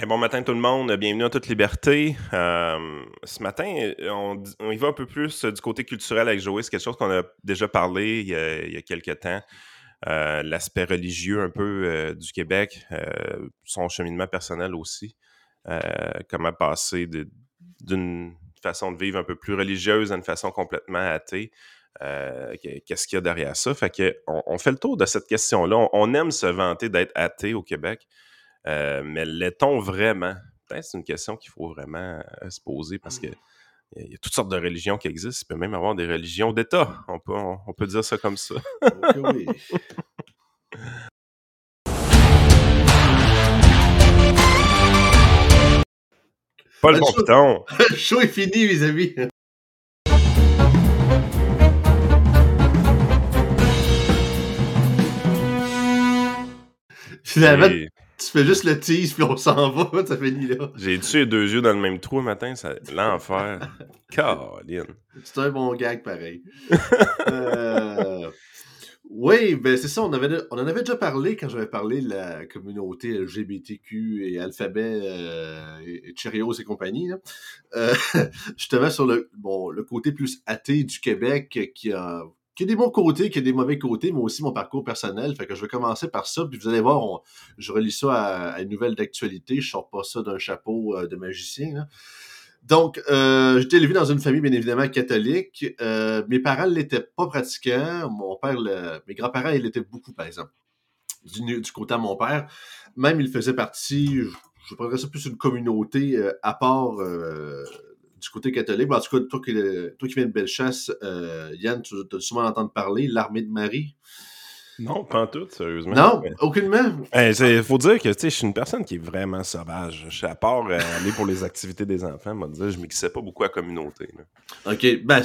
bon matin tout le monde, bienvenue à toute liberté. Euh, ce matin, on, y va un peu plus du côté culturel avec Joey. C'est quelque chose qu'on a déjà parlé il y a, quelques temps. Euh, l'aspect religieux un peu euh, du Québec, son cheminement personnel aussi. comment passer d'une façon de vivre un peu plus religieuse à une façon complètement athée. Qu'est-ce qu'il y a derrière ça? Fait que on, fait le tour de cette question-là. on aime se vanter d'être athée au Québec. Euh, mais l'est-on vraiment? Peut-être c'est une question qu'il faut vraiment euh, se poser parce que il y a toutes sortes de religions qui existent. Il peut même avoir des religions d'État. On peut, on, peut dire ça comme ça. oui. Pas le bon piton. Le show est fini, mes amis. Finalement, tu fais juste le tease, puis on s'en va, ça finit là. J'ai tué deux yeux dans le même trou le matin, ça... l'enfer. Caroline. C'est un bon gag pareil. Euh, oui, ben c'est ça, on, avait, on en avait déjà parlé quand j'avais parlé de la communauté LGBTQ et Alphabet euh, et Cheerios et compagnie. Là. Euh, justement sur le, bon, le côté plus athée du Québec qui a qui a des bons côtés, qui a des mauvais côtés, mais aussi mon parcours personnel. Fait que je vais commencer par ça, puis vous allez voir, je relis ça à, une nouvelle d'actualité. Je sors pas ça d'un chapeau euh, de magicien. Donc, euh, j'étais élevé dans une famille bien évidemment catholique. Euh, mes parents l'étaient pas pratiquants. Mon père, mes grands-parents, ils l'étaient beaucoup, par exemple. Du, côté de mon père, même il faisait partie, je, je ça plus une communauté à part du côté catholique. en tout cas, toi qui, toi qui viens de Bellechasse, euh, Yann, tu as souvent entendu parler, l'armée de Marie. Non, pas en tout, sérieusement. Non, aucunement. Il faut dire que je suis une personne qui est vraiment sauvage. Je, à part euh, aller pour les activités des enfants, moi, je ne pas beaucoup à la communauté. OK, ben,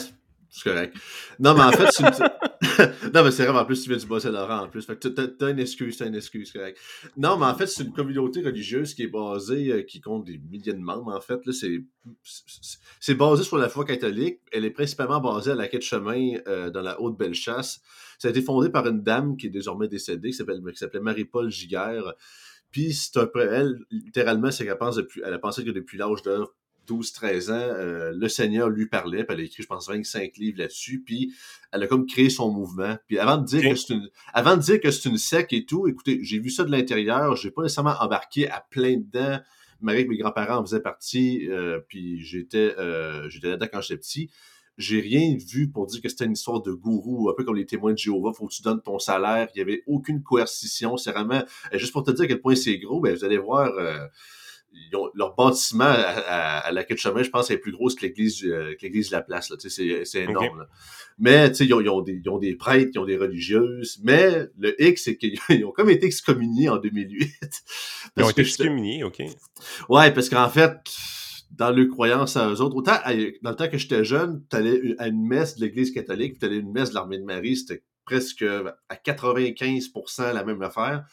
c'est correct. Non, mais en fait, c'est une... non, mais c'est vrai, en plus, tu viens du Bas-Saint-Laurent, en plus. Fait que t'as une excuse, t'as une excuse, correct. Non, mais en fait, c'est une communauté religieuse qui est basée, euh, qui compte des milliers de membres, en fait. C'est basé sur la foi catholique. Elle est principalement basée à la quête chemin euh, dans la Haute-Bellechasse. Ça a été fondé par une dame qui est désormais décédée, qui s'appelait Marie-Paul Giguère. Puis, c'est un peu, elle, littéralement, c'est qu'elle pense depuis, elle a pensé que depuis l'âge de 12-13 ans, euh, le Seigneur lui parlait, puis elle a écrit, je pense, 25 livres là-dessus, puis elle a comme créé son mouvement. Puis avant de dire que c'est une, avant de dire que c'est une sec et tout, écoutez, j'ai vu ça de l'intérieur, j'ai pas nécessairement embarqué à plein dedans. Marie mes grands-parents en faisaient partie, euh, puis j'étais, euh, j'étais là-dedans quand j'étais petit. J'ai rien vu pour dire que c'était une histoire de gourou, un peu comme les témoins de Jéhovah, faut que tu donnes ton salaire. Il y avait aucune coercition. C'est vraiment, juste pour te dire à quel point c'est gros, ben, vous allez voir, leur bâtiment à, à, la quai de chemin, je pense, est plus gros que l'église euh, que l'église de la place. C'est, c'est énorme. Là. Mais ils ont, ils, ont des, ils ont des prêtres, ils ont des religieuses. Mais le X, c'est qu'ils ont comme été excommuniés en 2008. ils ont été excommuniés, OK. Ouais, parce qu'en fait, dans leur croyance à eux autres, autant dans le temps que j'étais jeune, tu allais à une messe de l'église catholique, puis tu allais à une messe de l'armée de Marie, c'était presque à 95% la même affaire.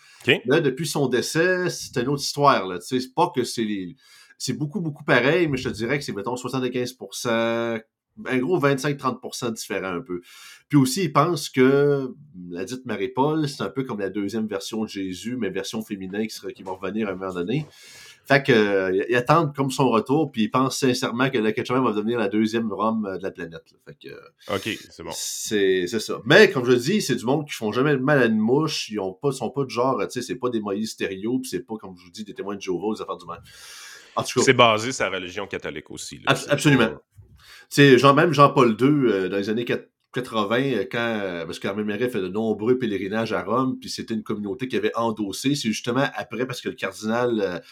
Là, depuis son décès, c'est une autre histoire. Là. C'est pas que c'est C'est beaucoup, beaucoup pareil, mais je te dirais que c'est, mettons, 75%, un gros 25-30% différent un peu. Puis aussi, il pense que la dite Marie-Paul, c'est un peu comme la deuxième version de Jésus, mais version féminin qui, sera, qui va revenir à un moment donné. Fait que, euh, il attend comme son retour, puis il pense sincèrement que le Ketchup va devenir la deuxième Rome euh, de la planète. Fait que, OK, c'est bon. C'est, ça. Mais, comme je dis, c'est du monde qui font jamais mal à une mouche. Ils ont pas, sont pas du genre, tu sais, c'est pas des Moïse stéréo, puis c'est pas, comme je vous dis, des témoins de Jéhovah, des affaires du mal. En tout cas. C'est basé sur la religion catholique aussi. absolument. C'est genre même Jean-Paul II, euh, dans les années 80, quand, parce qu'Armée Marie fait de nombreux pèlerinages à Rome, puis c'était une communauté qui avait endossé. C'est justement après, parce que le cardinal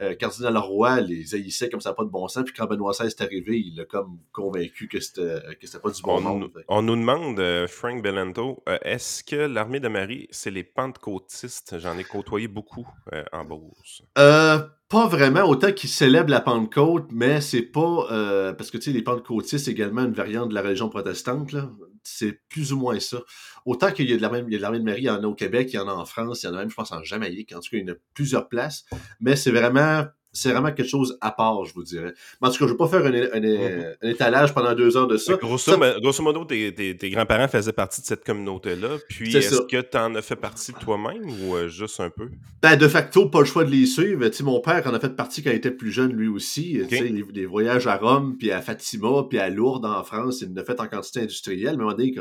euh, Cardinal Roy les haïssait comme ça, pas de bon sens. Puis quand Benoît XVI est arrivé, il l'a comme convaincu que c'était, que c'était pas du bon on, monde. On nous demande, euh, Frank Bellento, euh, est-ce que l'armée de Marie, c'est les pentecôtistes? J'en ai côtoyé beaucoup en Beauce. pas vraiment, autant qu'ils célèbrent la Pentecôte, mais c'est pas. parce que tu sais, les pentecôtistes, c'est également une variante de la religion protestante. Là c'est plus ou moins ça. Autant qu'il y a de l'armée de Marie, il y en a au Québec, il y en a en France, il y en a même, je pense, en Jamaïque. En tout cas, il y en a plusieurs places. Mais c'est vraiment c'est vraiment quelque chose à part, je vous dirais. Mais en tout cas, je ne vais pas faire un, mhm. étalage pendant deux heures de ça. grosso, modo, tes, grands-parents faisaient partie de cette communauté-là. Puis, est-ce que tu en as fait partie toi-même ou euh, juste un peu? Ben, de facto, pas le choix de les suivre. mon père en a fait partie quand il était plus jeune, lui aussi. Les, les, voyages à Rome, puis à Fatima, puis à Lourdes en France, il en a fait en quantité industrielle. Mais on dit que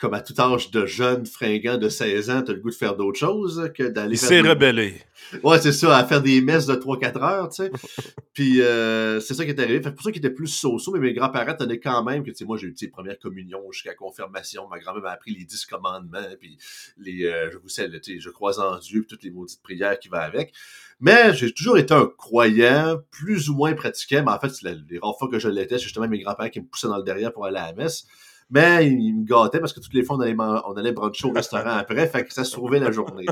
comme à tout âge de jeune fringant de 16 ans, t'as le goût de faire d'autres choses que d'aller. Il s'est rebellé. Ouais, c'est ça, à faire des messes de 3-4 heures, tu sais. Puis euh, c'est ça qui est arrivé. Fait pour ça qu'il était plus so-so, mais mes grands-parents tenaient quand même que, tu sais, moi, j'ai eu, tu première communion jusqu'à confirmation. Ma grand-mère m'a appris les 10 commandements, puis les, euh, je vous sais, tu sais, je crois en Dieu, puis toutes les maudites prières qui vont avec. Mais j'ai toujours été un croyant, plus ou moins pratiquant, mais en fait, les rares fois que je l'étais, c'est justement mes grands-parents qui me poussaient dans le derrière pour aller à la messe. Mais il, me gâtait parce que toutes les fois, on allait, on allait bruncher au restaurant après, fait que ça sauvait la journée.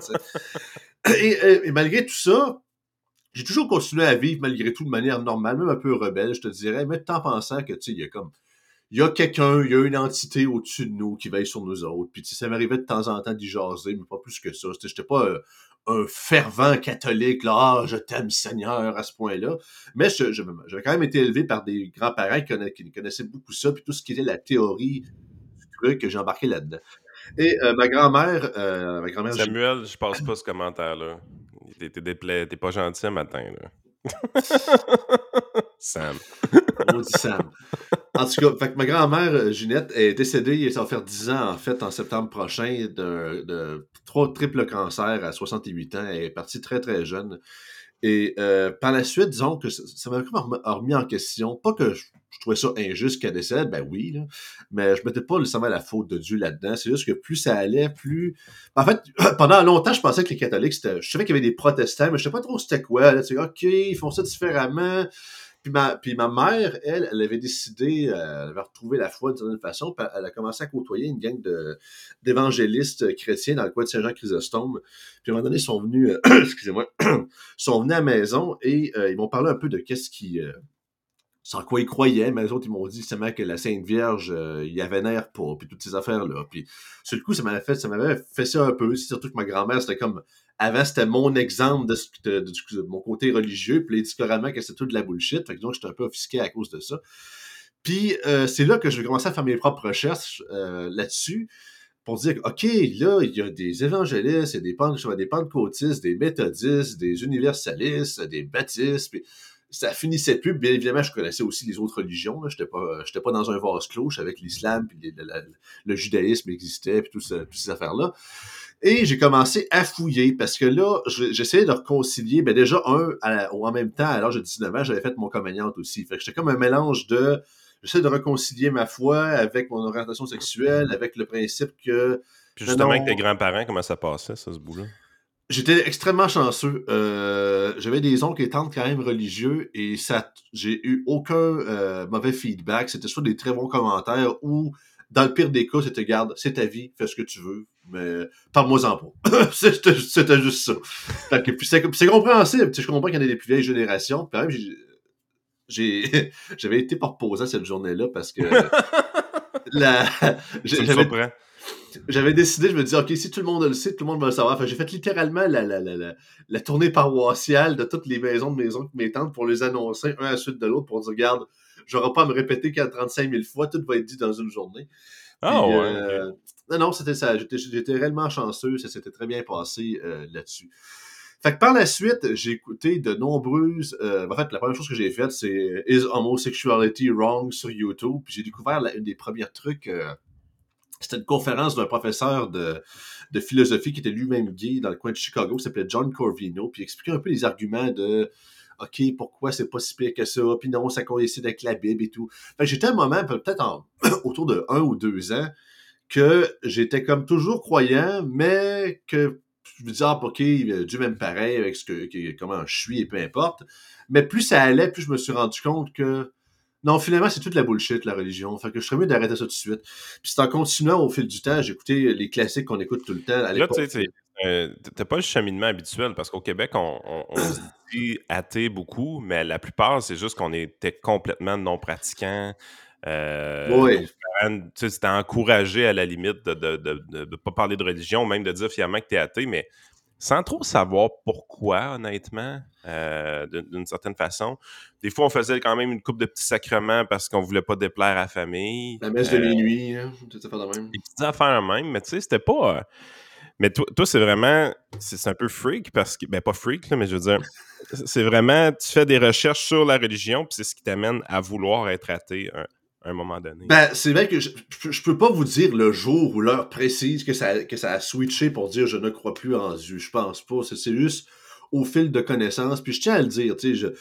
Et, malgré tout ça, j'ai toujours continué à vivre malgré tout de manière normale, même un peu rebelle, je te dirais, mais tout en pensant que, tu sais, il y a comme il y a quelqu'un, il y a une entité au-dessus de nous qui veille sur nous autres. Puis ça m'arrivait de temps en temps d'y jaser, mais pas plus que ça. J'étais pas euh, un fervent catholique, là, ah, je t'aime Seigneur à ce point-là. Mais j'avais je, quand même été élevé par des grands-parents qui, connaissaient beaucoup ça, puis tout ce qui était la théorie du truc que j'ai embarqué là-dedans. Et euh, ma grand-mère, euh, ma. Samuel, je passe pas ce commentaire-là. T'es pas gentil un matin, là. Sam. On dit Sam. En tout cas, fait que ma grand-mère, euh, Ginette, est décédée, ça va faire 10 ans, en fait, en septembre prochain, de, trois triples cancers à 68 ans. Elle est partie très, très jeune. Et euh, par la suite, disons que ça m'a remis en question. Pas que je, trouvais ça injuste qu'elle décède, ben oui, mais je mettais pas nécessairement la faute de Dieu là-dedans. C'est juste que plus ça allait, plus. En fait, pendant longtemps, je pensais que les catholiques. Je savais qu'il y avait des protestants, mais je sais pas trop c'était quoi. Là. OK, ils font ça différemment. Puis ma, puis ma mère, elle, elle avait décidé, euh, elle avait retrouvé la foi d'une certaine façon, elle a commencé à côtoyer une gang d'évangélistes chrétiens dans le coin de Saint-Jean-Chrysostome. Puis à un moment donné, ils sont venus, euh, excusez-moi, sont venus à la maison et euh, ils m'ont parlé un peu de qu'est-ce qui, sans quoi ils croyaient, mais les autres, ils m'ont dit justement que la Sainte Vierge, il y avait l'air pas, puis toutes ces affaires-là. Puis sur le coup, ça m'avait fait, ça m'avait fait ça un peu, surtout que ma grand-mère, c'était comme, avant, c'était mon exemple de, mon côté religieux, puis les carrément que c'était tout de la bullshit. Donc, j'étais un peu offusqué à cause de ça. Puis euh, c'est là que je vais commencer à faire mes propres recherches euh, là-dessus pour dire, OK, là, il y a des évangélistes, il y a des, des pentecôtistes, des méthodistes, des universalistes, des baptistes, puis ça finissait plus. Bien évidemment, je connaissais aussi les autres religions. Je n'étais pas, pas dans un vase clos. avec l'islam, puis le, judaïsme existait, puis tout toutes ces affaires-là. Et j'ai commencé à fouiller parce que là, j'essayais de réconcilier. Ben déjà, un, en même temps, à l'âge de 19 ans, j'avais fait mon communiante aussi. Fait que j'étais comme un mélange de. J'essaie de réconcilier ma foi avec mon orientation sexuelle, avec le principe que. Puis justement, avec tes grands-parents, comment ça passait, ça, ce bout-là? J'étais extrêmement chanceux. Euh, j'avais des oncles et tantes quand même religieux et ça, j'ai eu aucun euh, mauvais feedback. C'était soit des très bons commentaires ou, dans le pire des cas, c'était garde, c'est ta vie, fais ce que tu veux mais parle-moi-en pas. C'était juste ça. c'est compréhensible. Je comprends qu'il y en a des plus vieilles générations. Puis même, j'ai j'avais été proposé cette journée-là parce que la j'avais j'avais décidé je me disais ok si tout le monde le sait tout le monde va le savoir j'ai fait littéralement la, la, la, la, tournée paroissiale de toutes les maisons de maisons mes tantes pour les annoncer un à la suite de l'autre pour dire regarde j'aurai pas à me répéter 35 000 fois tout va être dit dans une journée ah ouais euh, non, non, c'était ça. J'étais réellement chanceux. Ça s'était très bien passé euh, là-dessus. Fait que par la suite, j'ai écouté de nombreuses. Euh, en fait, la première chose que j'ai faite, c'est Is Homosexuality Wrong sur YouTube? Puis j'ai découvert une des premiers trucs. Euh, c'était une conférence d'un professeur de, de, philosophie qui était lui-même gay dans le coin de Chicago, qui s'appelait John Corvino, puis il expliquait un peu les arguments de OK, pourquoi c'est pas si pire que ça, puis non, ça coïncide avec la Bible et tout. Fait que j'étais un moment, peut-être autour de un ou deux ans, que j'étais comme toujours croyant, mais que je me disais, ah, ok, Dieu m'aime pareil avec ce que, comment je suis et peu importe. Mais plus ça allait, plus je me suis rendu compte que non, finalement, c'est toute la bullshit, la religion. Fait que je serais mieux d'arrêter ça tout de suite. Puis c'est en continuant au fil du temps, écouté les classiques qu'on écoute tout le temps. À Là, tu sais, euh, t'as pas le cheminement habituel parce qu'au Québec, on, on, se dit athée beaucoup, mais la plupart, c'est juste qu'on était complètement non pratiquants. Euh, oui. C'était encouragé à la limite de ne pas parler de religion, même de dire finalement que tu es athée, mais sans trop savoir pourquoi, honnêtement, euh, d'une certaine façon. Des fois, on faisait quand même une coupe de petits sacrements parce qu'on voulait pas déplaire à la famille. La messe de minuit, hein, tout à de même. Des petites affaires même, mais tu sais, c'était pas... Mais toi, c'est vraiment... C'est un peu freak parce que... Ben, pas freak, là, mais je veux dire... c'est vraiment... Tu fais des recherches sur la religion, puis c'est ce qui t'amène à vouloir être athée un moment donné. Ben, c'est vrai que je, je, peux pas vous dire le jour ou l'heure précise que ça, que ça a switché pour dire je ne crois plus en Dieu. Je pense pas. C'est juste au fil de connaissances. Puis je tiens à le dire, tu sais,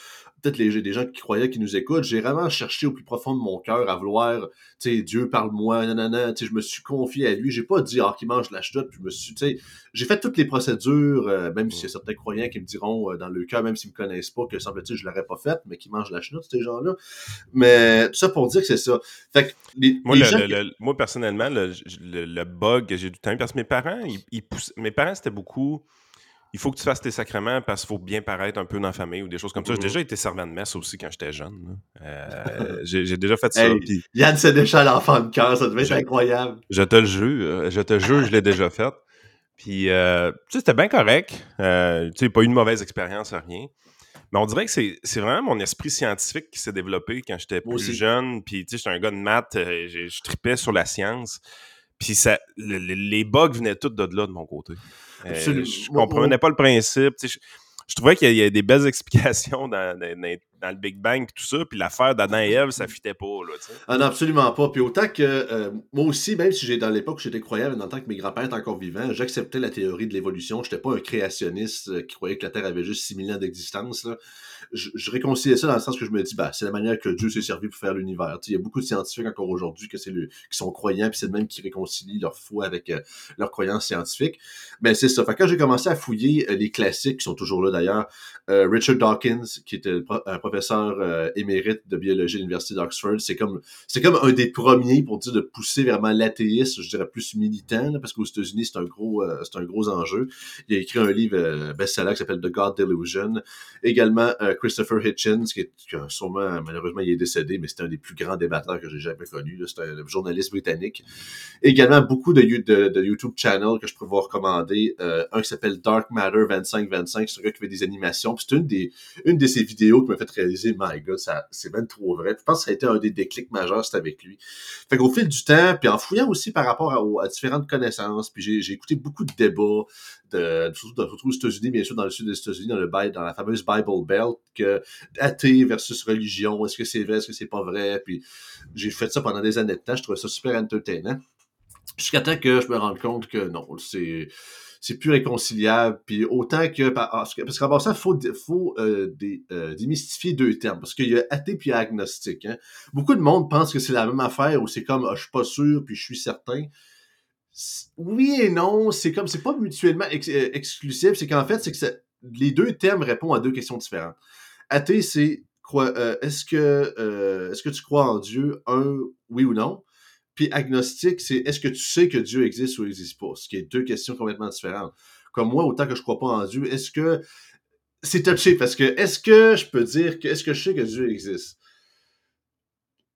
peut-être les, des gens qui croyaient, qui nous écoutent, j'ai vraiment cherché au plus profond de mon cœur à vouloir, tu sais, Dieu parle-moi, nanana, tu sais, je me suis confié à lui, j'ai pas dit, ah, qu'il mange la chute, puis je me suis, tu sais, j'ai fait toutes les procédures, euh, même s'il y a certains croyants qui me diront euh, dans le cœur, même s'ils me connaissent pas, que semble-t-il, je l'aurais pas fait, mais qui mangent la chenoute, ces gens-là. Mais tout ça pour dire que c'est ça. Fait que les, moi, moi, personnellement, le, bug que j'ai du temps, parce que mes parents, ils, mes parents, c'était beaucoup il faut que tu fasses tes sacrements parce qu'il faut bien paraître un peu dans la famille ou des choses comme ça. J'ai déjà été servant de messe aussi quand j'étais jeune. Euh, j'ai déjà fait ça. Hey, Yann Sénéchal, l'enfant de cœur, ça devait être incroyable. Je te le jure, je te jure, je l'ai déjà fait. Puis, euh, tu sais, c'était bien correct. Euh, tu sais, pas eu une mauvaise expérience, rien. Mais on dirait que c'est vraiment mon esprit scientifique qui s'est développé quand j'étais plus jeune. Puis, tu sais, j'étais un gars de maths, je tripais sur la science. Puis, ça, les bugs venaient tous de là de mon côté. Euh, je comprenais pas le principe. Je, trouvais qu'il y, a des belles explications dans, le Big Bang et tout ça, puis l'affaire d'Adam et Ève, ça fitait pas. Là, ah non, absolument pas. Puis autant que euh, moi aussi, même si j'ai dans l'époque j'étais croyant, mais en tant que mes grands-pères étaient encore vivants, j'acceptais la théorie de l'évolution. Je n'étais pas un créationniste euh, qui croyait que la Terre avait juste 6000 ans d'existence. Là je, je, réconciliais ça dans le sens que je me dis, bah, c'est la manière que Dieu s'est servi pour faire l'univers. Il y a beaucoup de scientifiques encore aujourd'hui qui sont croyants, puis c'est de même qui réconcilient leur foi avec euh, leurs croyances scientifiques. Mais c'est ça. Fait quand j'ai commencé à fouiller les classiques, qui sont toujours là d'ailleurs, Richard Dawkins, qui était un professeur émérite de biologie à l'Université d'Oxford, c'est comme, c'est comme un des premiers pour dire de pousser vraiment l'athéisme, je dirais plus militant, parce qu'aux États-Unis, c'est un gros, c'est un gros enjeu. Il a écrit un livre best-seller qui s'appelle The God Delusion. Également, Christopher Hitchens, qui est sûrement, malheureusement, il est décédé, mais c'est un des plus grands débatteurs que j'ai jamais connu. C'est un journaliste britannique. Également, beaucoup de, de, YouTube channels que je peux vous recommander. Euh, un qui s'appelle Dark Matter 2525, c'est un gars qui fait des animations. c'est une des, une de ses vidéos qui m'a fait réaliser, my god, c'est même trop vrai. Je pense que ça a été un des déclics majeurs, c'est avec lui. Fait qu'au fil du temps, puis en fouillant aussi par rapport à, à différentes connaissances, puis j'ai écouté beaucoup de débats, de, surtout, aux États-Unis, bien sûr, dans le sud des États-Unis, dans, le, dans la fameuse Bible Belt, que athée versus religion, est-ce que c'est vrai, est-ce que c'est pas vrai, puis j'ai fait ça pendant des années de temps, je trouvais ça super entertainant. Jusqu'à temps que je me rende compte que non, c'est c'est plus réconciliable. Puis autant que parce qu'en passant, faut, faut euh, euh, démystifier deux termes. Parce qu'il y a athée puis agnostique. Hein. Beaucoup de monde pense que c'est la même affaire ou c'est comme ah, je suis pas sûr puis je suis certain oui et non, c'est comme c'est pas mutuellement euh, exclusif, c'est qu'en fait, c'est que les deux termes répondent à deux questions différentes. Athée, c'est euh, est-ce que euh, est-ce que tu crois en Dieu, un oui ou non? Puis agnostique, c'est est-ce que tu sais que Dieu existe ou n'existe pas? Ce qui est deux questions complètement différentes. Comme moi, autant que je crois pas en Dieu, est-ce que c'est touché parce que est-ce que je peux dire que est-ce que je sais que Dieu existe?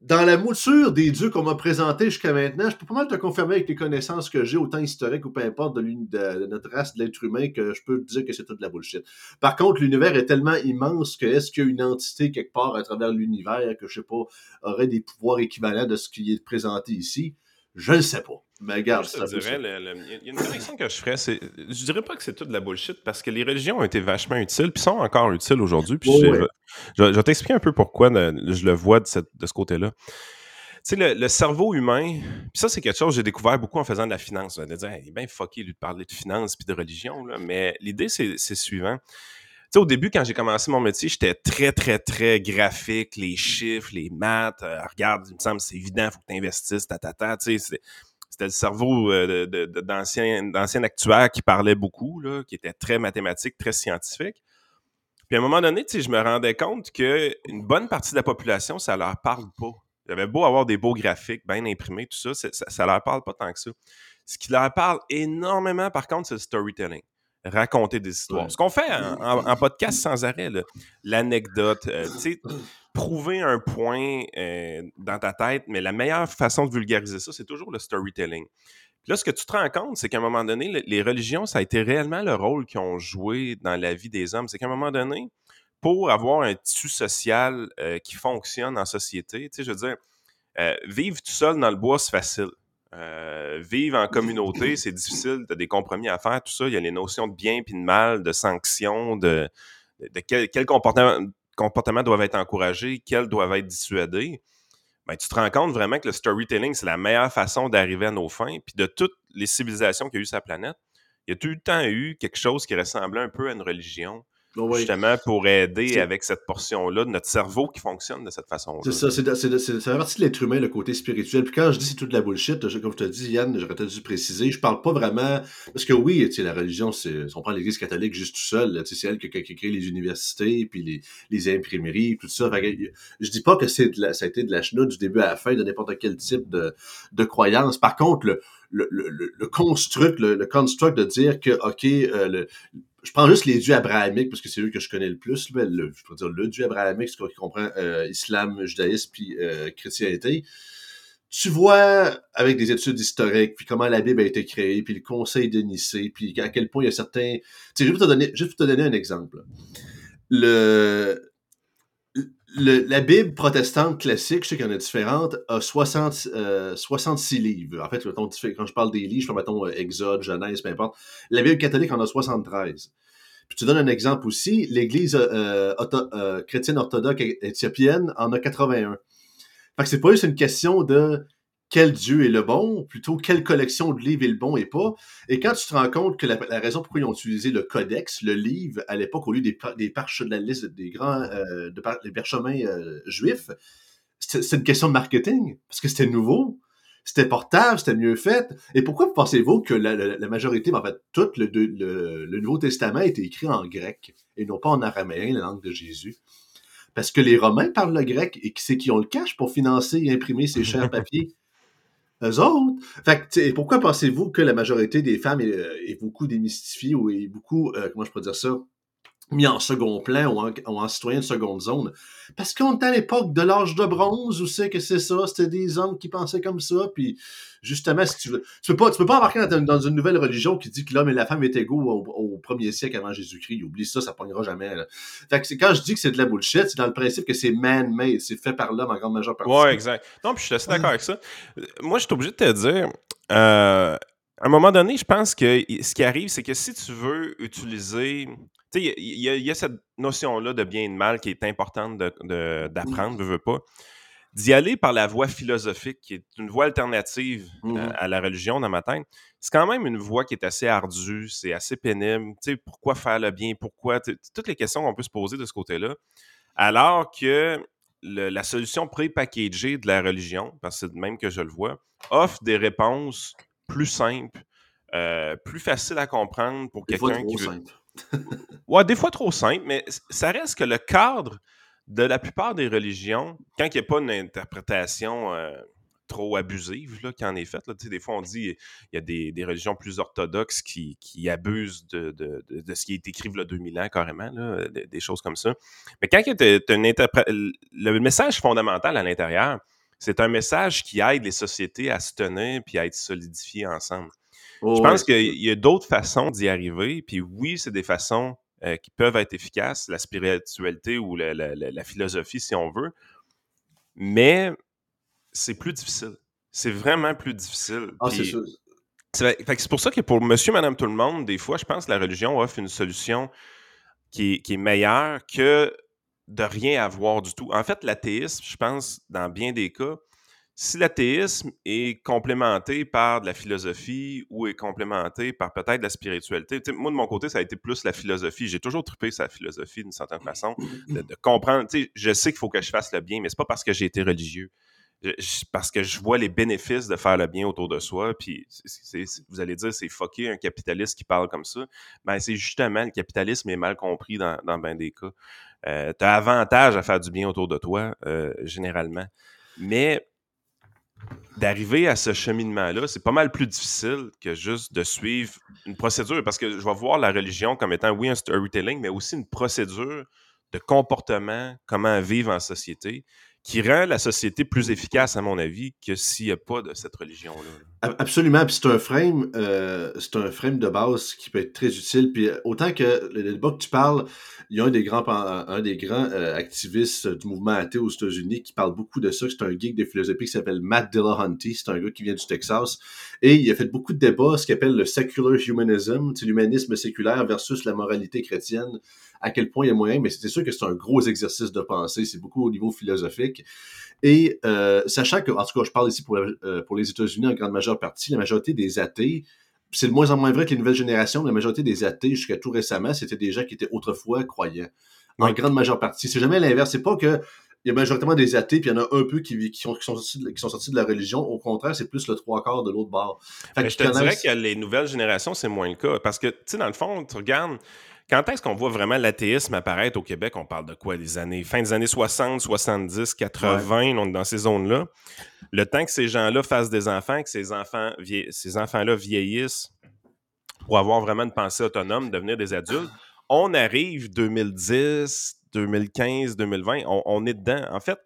Dans la mouture des dieux qu'on m'a présentés jusqu'à maintenant, je peux pas mal te confirmer avec les connaissances que j'ai, autant historiques ou peu importe de, de, notre race, de l'être humain, que je peux te dire que c'est toute de la bullshit. Par contre, l'univers est tellement immense que est-ce qu'il y a une entité quelque part à travers l'univers que, je sais pas, aurait des pouvoirs équivalents de ce qui est présenté ici? Je ne sais pas. Mais regarde, ça il y a une correction que je ferais, c'est, je dirais pas que c'est tout de la bullshit parce que les religions ont été vachement utiles, puis sont encore utiles aujourd'hui. Puis je, vais t'expliquer un peu pourquoi je le vois de, de ce côté-là. Tu sais, le, cerveau humain, puis ça, c'est quelque chose que j'ai découvert beaucoup en faisant de la finance. De dire, il est bien fucké, lui, de parler de finance puis de religion, là. mais l'idée, c'est, c'est suivant. Sais, au début, quand j'ai commencé mon métier, j'étais très, très, très graphique, les chiffres, les maths. Euh, regarde, il me semble, c'est évident, faut que tu investisses, ta. Tu sais, c'était le cerveau euh, d'anciens actuaires qui parlait beaucoup, là, qui était très mathématique, très scientifique. Puis à un moment donné, je me rendais compte qu'une bonne partie de la population, ça leur parle pas. J'avais beau avoir des beaux graphiques bien imprimés, tout ça, ça, ça leur parle pas tant que ça. Ce qui leur parle énormément, par contre, c'est le storytelling raconter des histoires. Ce qu'on fait en, podcast sans arrêt, l'anecdote, euh, tu sais, prouver un point euh, dans ta tête, mais la meilleure façon de vulgariser ça, c'est toujours le storytelling. là, ce que tu te rends compte, c'est qu'à un moment donné, les religions, ça a été réellement le rôle qu'ils ont joué dans la vie des hommes. C'est qu'à un moment donné, pour avoir un tissu social euh, qui fonctionne en société, tu sais, je veux dire, euh, vivre tout seul dans le bois, c'est facile. Euh, vivre en communauté, c'est difficile, tu as des compromis à faire, tout ça. Il y a les notions de bien puis de mal, de sanctions, de, de quel, quel comportement, comportements doivent être encouragés, quels doivent être dissuadés. Ben, tu te rends compte vraiment que le storytelling, c'est la meilleure façon d'arriver à nos fins. Puis de toutes les civilisations qu'il y a eu sur la planète, il y a tout le temps eu quelque chose qui ressemblait un peu à une religion justement pour aider avec cette portion-là de notre cerveau qui fonctionne de cette façon-là. C'est ça, c'est ça fait partie de l'être humain, le côté spirituel. Puis quand je dis c'est toute la bullshit, comme je te dis, Yann, j'aurais dû préciser, je parle pas vraiment. Parce que oui, la religion, c'est. On prend l'Église catholique juste tout seul, c'est elle qui, qui, crée les universités, puis les, les imprimeries, tout ça. je dis pas que c'est ça a été de la chenoute du début à la fin de n'importe quel type de, de croyance. Par contre, le, le, le, le construct, le, construct de dire que, OK, euh, le, je prends juste les dieux abrahamiques parce que c'est eux que je connais le plus. le, je peux dire le dieu abrahamique, ce qui comprend euh, islam, judaïsme puis euh, chrétienté. Tu vois avec des études historiques, puis comment la Bible a été créée, puis le Conseil de Nicée, puis à quel point il y a certains. Tu sais, juste pour te donner, te donner un exemple. Le, la Bible protestante classique, je sais qu'il y en a différentes, a 60, 66 euh, livres. En fait, quand je parle des livres, je fais, mettons, euh, Exode, Genèse, peu importe. La Bible catholique en a 73. Puis tu donnes un exemple aussi, l'Église euh, chrétienne orthodoxe éthiopienne en a 81. Fait que c'est pas juste une question de quel Dieu est le bon, plutôt quelle collection de livres est le bon et pas. Et quand tu te rends compte que la, raison pourquoi ils ont utilisé le codex, le livre, à l'époque, au lieu des, des parches de la liste des grands euh, de parchemins euh, juifs, c'est une question de marketing, parce que c'était nouveau, c'était portable, c'était mieux fait. Et pourquoi pensez-vous que la, majorité, en fait, tout le, le, Nouveau Testament a été écrit en grec et non pas en araméen, la langue de Jésus? Parce que les Romains parlent le grec et c'est qui ont le cash pour financer et imprimer ces chers papiers? Eux autres. Fait que, pourquoi pensez-vous que la majorité des femmes est, euh, beaucoup démystifiée ou est beaucoup, euh, comment je peux dire ça, mis en second plan ou en, ou en, citoyen de seconde zone. Parce qu'on est à l'époque de l'âge de bronze où c'est que c'est ça, c'était des hommes qui pensaient comme ça, puis justement, si tu veux, tu peux pas, tu peux pas embarquer dans, une nouvelle religion qui dit que l'homme et la femme étaient égaux au, premier siècle avant Jésus-Christ. Oublie ça, ça pognera jamais. Fait que quand je dis que c'est de la bullshit, c'est dans le principe que c'est man-made, c'est fait par l'homme en grande majeure partie. Ouais, exact. Non, puis je suis assez d'accord avec ça. Moi, je suis obligé de te dire, euh, à un moment donné, je pense que ce qui arrive, c'est que si tu veux utiliser tu sais, il y, a cette notion-là de bien et de mal qui est importante d'apprendre, de, veux, veux pas. D'y aller par la voie philosophique, qui est une voie alternative mmh à, la religion dans ma tête, c'est quand même une voie qui est assez ardue, c'est assez pénible. Tu sais, pourquoi faire le bien? Pourquoi? Toutes les questions qu'on peut se poser de ce côté-là. Alors que la solution pré-packagée de la religion, parce que c'est même que je le vois, offre des réponses plus simples, euh, plus faciles à comprendre pour quelqu'un qui veut ouais, des fois trop simple, mais ça reste que le cadre de la plupart des religions, quand il n'y a pas une interprétation euh, trop abusive là, qui en est faite, des fois on dit il y a des, religions plus orthodoxes qui, abusent de, ce qui est écrit il y a 2000 ans carrément, là, des, choses comme ça. Mais quand tu as une le message fondamental à l'intérieur, c'est un message qui aide les sociétés à se tenir puis à être solidifiées ensemble je pense qu'il y a d'autres façons d'y arriver. Puis oui, c'est des façons euh, qui peuvent être efficaces, la spiritualité ou la, philosophie, si on veut. Mais c'est plus difficile. C'est vraiment plus difficile. Ah, c'est sûr. C'est pour ça que pour monsieur, madame, tout le monde, des fois, je pense que la religion offre une solution qui est, qui est meilleure que de rien avoir du tout. En fait, l'athéisme, je pense, dans bien des cas, si l'athéisme est complémenté par de la philosophie ou est complémenté par peut-être de la spiritualité, moi de mon côté, ça a été plus la philosophie. J'ai toujours trippé sa philosophie d'une certaine façon, de, comprendre. Je sais qu'il faut que je fasse le bien, mais c'est pas parce que j'ai été religieux. parce que je vois les bénéfices de faire le bien autour de soi, puis vous allez dire c'est fucké un capitaliste qui parle comme ça, ben, c'est justement le capitalisme est mal compris dans, dans bien des cas. Euh, tu as avantage à faire du bien autour de toi, euh, généralement. Mais d'arriver à ce cheminement-là, c'est pas mal plus difficile que juste de suivre une procédure, parce que je vais voir la religion comme étant, oui, un storytelling, mais aussi une procédure de comportement, comment vivre en société, qui rend la société plus efficace, à mon avis, que s'il n'y a pas de cette religion-là. Absolument, puis c'est un frame, euh, c'est un frame de base qui peut être très utile. Puis autant que le débat que tu parles, il y a un des grands, un des grands euh, activistes du mouvement athée aux États-Unis qui parle beaucoup de ça. C'est un geek de philosophie qui s'appelle Matt Dillahunty. C'est un gars qui vient du Texas et il a fait beaucoup de débats, ce qu'il appelle le secular humanism, c'est l'humanisme séculaire versus la moralité chrétienne. À quel point il y a moyen, mais c'est sûr que c'est un gros exercice de pensée. C'est beaucoup au niveau philosophique. Et euh, sachant que, en tout cas, je parle ici pour, euh, pour les États-Unis en grande majeure partie, la majorité des athées, c'est de moins en moins vrai que les nouvelles générations, la majorité des athées, jusqu'à tout récemment, c'était des gens qui étaient autrefois croyants. En grande majeure partie. C'est jamais l'inverse. C'est pas que il y a majoritairement des athées, puis il y en a un peu qui, qui, sont, qui, sont, sortis de, qui sont sortis de la religion. Au contraire, c'est plus le trois quarts de l'autre bord. je te dirais que les nouvelles générations, c'est moins le cas. Parce que, tu sais, dans le fond, tu regardes, quand est-ce qu'on voit vraiment l'athéisme apparaître au Québec? On parle de quoi? Les années, fin des années 60, 70, 80, on est dans ces zones-là. Le temps que ces gens-là fassent des enfants, que ces, enfants ces enfants-là vieillissent pour avoir vraiment une pensée autonome, devenir des adultes, on arrive 2010, 2015, 2020, on, on est dedans. En fait,